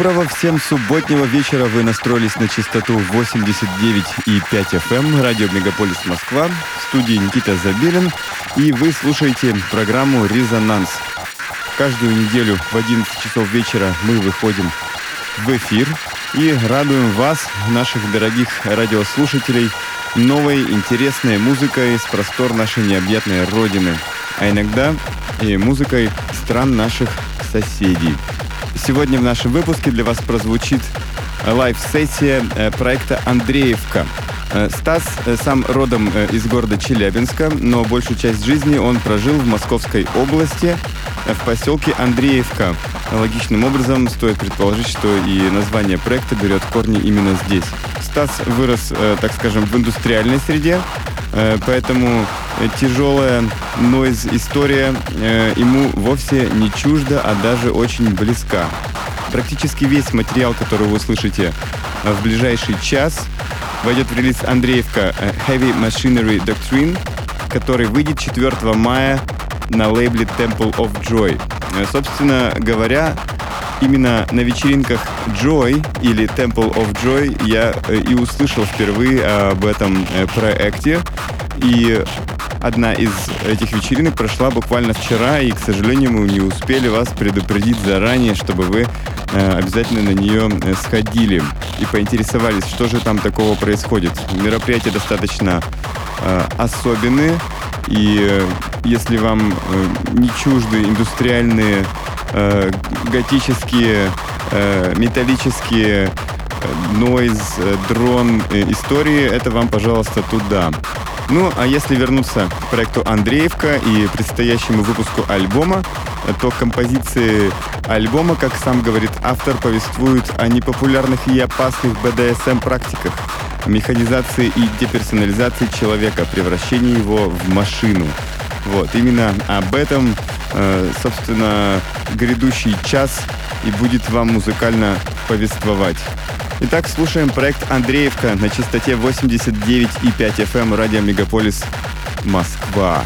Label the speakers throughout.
Speaker 1: Доброго всем субботнего вечера. Вы настроились на частоту 89,5 FM, эм, радио Мегаполис Москва, в студии Никита Забелин, и вы слушаете программу «Резонанс». Каждую неделю в 11 часов вечера мы выходим в эфир и радуем вас, наших дорогих радиослушателей, новой интересной музыкой с простор нашей необъятной Родины, а иногда и музыкой стран наших соседей. Сегодня в нашем выпуске для вас прозвучит лайв-сессия э, проекта «Андреевка». Э, Стас э, сам родом из города Челябинска, но большую часть жизни он прожил в Московской области, в поселке Андреевка. Логичным образом стоит предположить, что и название проекта берет корни именно здесь. Стас вырос, так скажем, в индустриальной среде, поэтому тяжелая нойз-история ему вовсе не чужда, а даже очень близка. Практически весь материал, который вы услышите в ближайший час, войдет в релиз Андреевка Heavy Machinery Doctrine, который выйдет 4 мая на лейбле Temple of Joy. Собственно говоря, именно на вечеринках Joy или Temple of Joy я и услышал впервые об этом проекте. И Одна из этих вечеринок прошла буквально вчера, и, к сожалению, мы не успели вас предупредить заранее, чтобы вы э, обязательно на нее э, сходили и поинтересовались, что же там такого происходит. Мероприятия достаточно э, особенные, и э, если вам э, не чужды индустриальные, э, готические, металлические нойз, дрон истории, это вам, пожалуйста, туда. Ну, а если вернуться к проекту Андреевка и предстоящему выпуску альбома, то композиции альбома, как сам говорит автор, повествуют о непопулярных и опасных BDSM-практиках, механизации и деперсонализации человека, превращении его в машину. Вот, именно об этом, э, собственно, грядущий час и будет вам музыкально повествовать. Итак, слушаем проект Андреевка на частоте 89,5 FM эм радио Мегаполис Москва.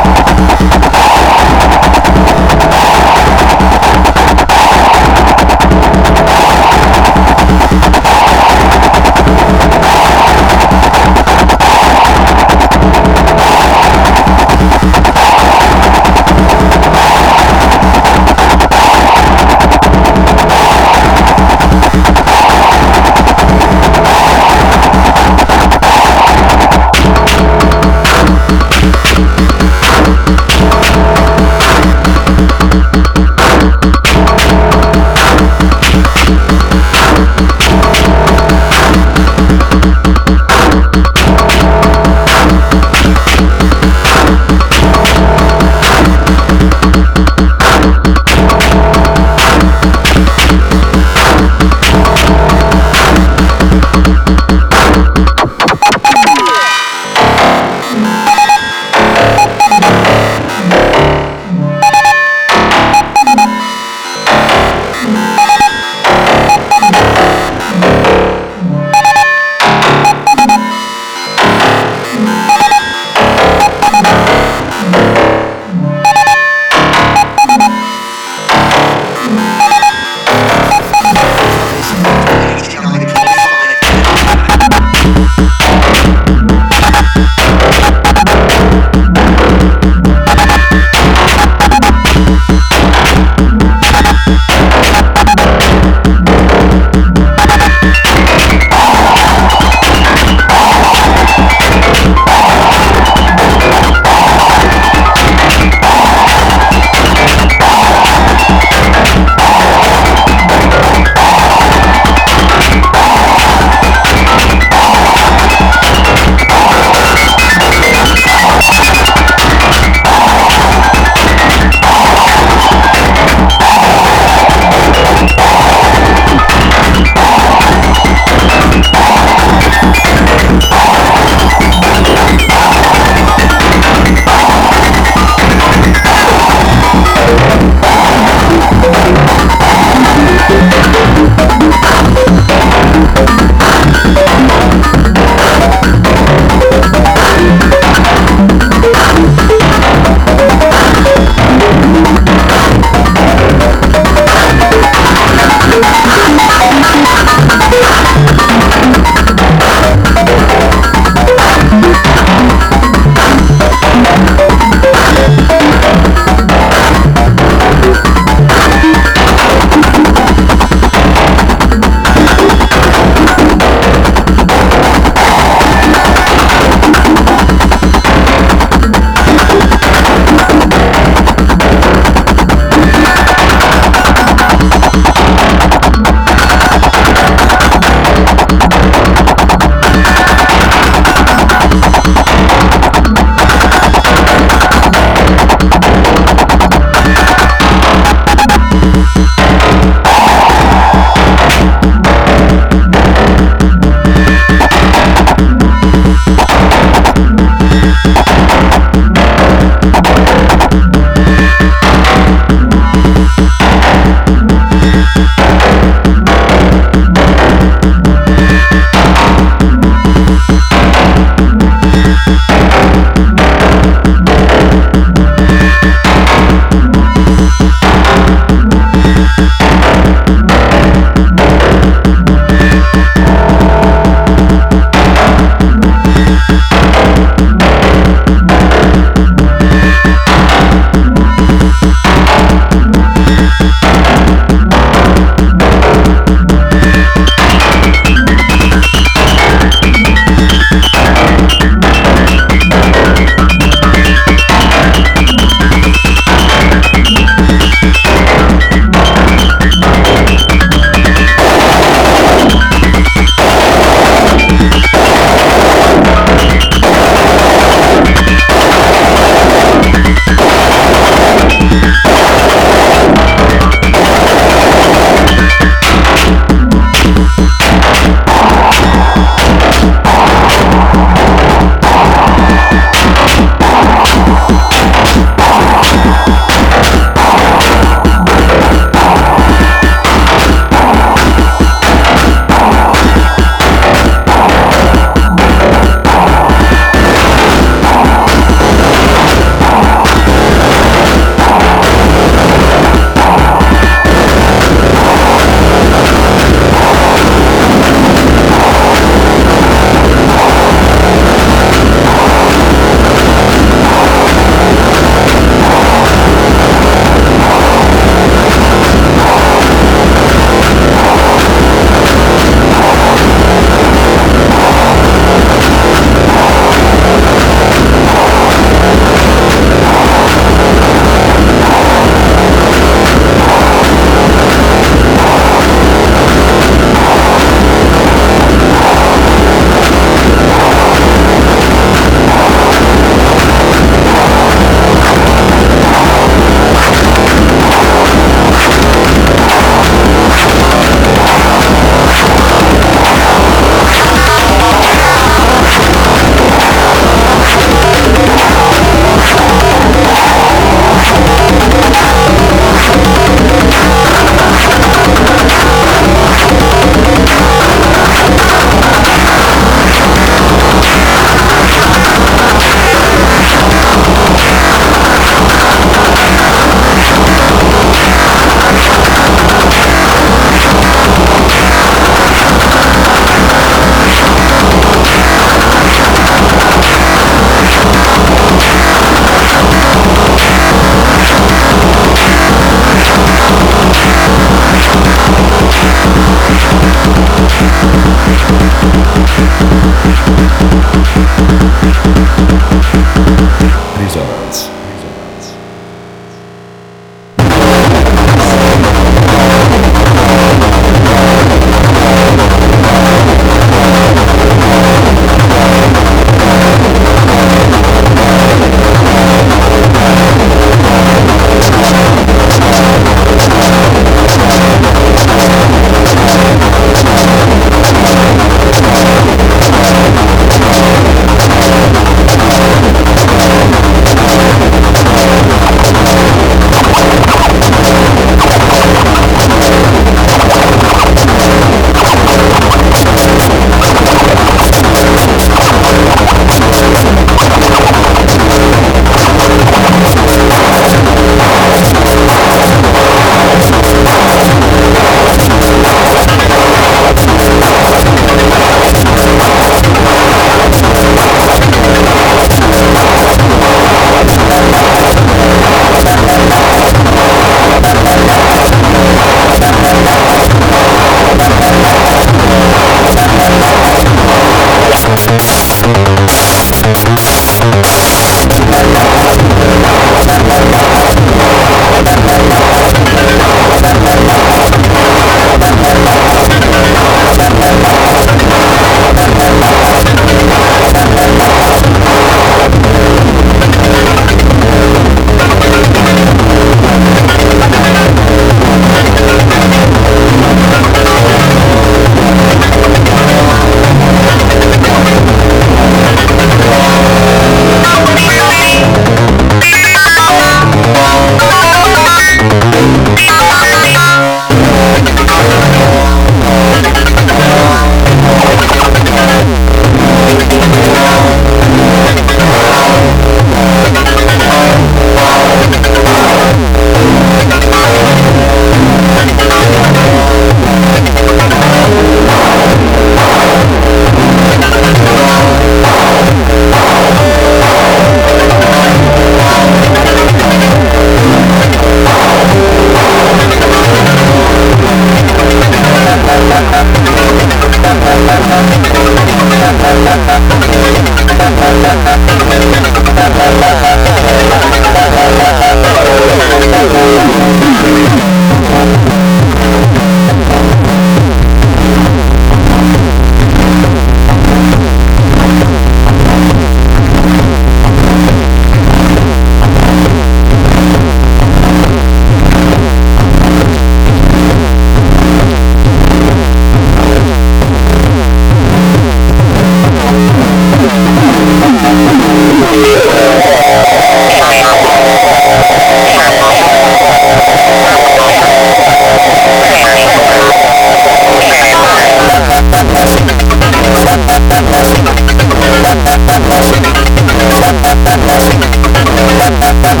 Speaker 1: Gracias.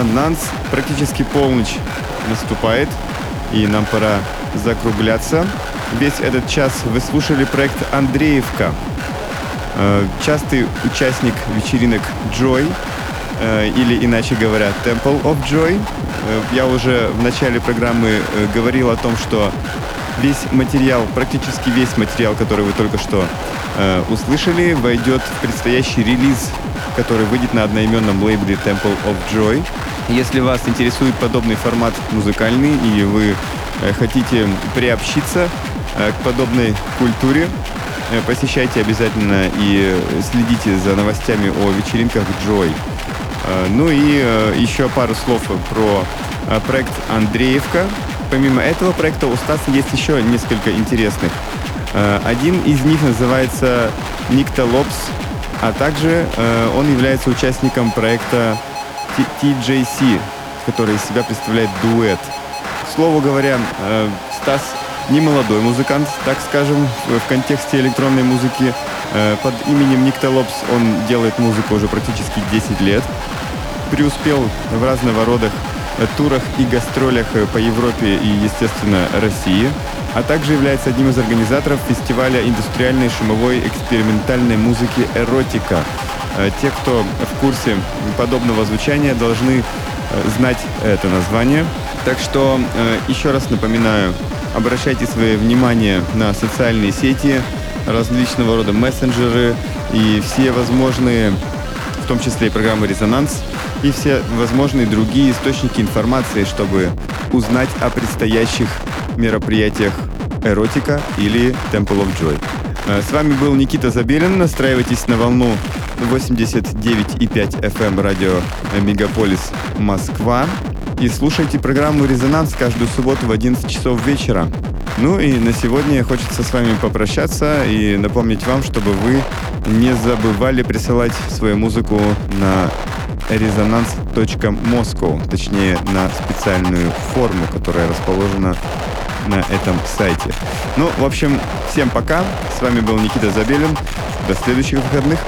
Speaker 1: Программа «Резонанс». Практически полночь наступает, и нам пора закругляться. Весь этот час вы слушали проект «Андреевка». Э, частый участник вечеринок Joy, э, или иначе говоря, Temple of Joy. Э, я уже в начале программы говорил о том, что весь материал, практически весь материал, который вы только что услышали, войдет в предстоящий релиз, который выйдет на одноименном лейбле Temple of Joy. Если вас интересует подобный формат музыкальный и вы хотите приобщиться к подобной культуре, Э, посещайте обязательно и следите за новостями о вечеринках Joy. Э, ну и э, еще пару слов про проект Андреевка. Помимо этого проекта у Стаса есть еще несколько интересных. Один из них называется Никта Лопс, а также он является участником проекта TJC, который из себя представляет дуэт. К слову говоря, Стас не молодой музыкант, так скажем, в контексте электронной музыки. Э, под именем Никта Лопс он делает музыку уже практически 10 лет. Преуспел в разного рода э, турах и гастролях э, по Европе и, естественно, России, а также является одним из организаторов фестиваля индустриальной шумовой экспериментальной музыки «Эротика». Те, кто в курсе подобного звучания, должны знать это название. Так что еще раз напоминаю, Обращайте свое внимание на социальные сети, различного рода мессенджеры и все возможные, в том числе и программы «Резонанс», и все возможные другие источники информации, чтобы узнать о предстоящих мероприятиях «Эротика» или «Temple of Joy». Э, с вами был Никита Забелин. Настраивайтесь на волну 89,5 FM эм радио Мегаполис Москва и слушайте программу «Резонанс» каждую субботу в 11 часов вечера. Ну и на сегодня хочется с вами попрощаться и напомнить вам, чтобы вы не забывали присылать свою музыку на резонанс.москва, точнее на специальную форму, которая расположена на этом сайте. Ну, в общем, всем пока. С вами был Никита Забелин. До следующих выходных.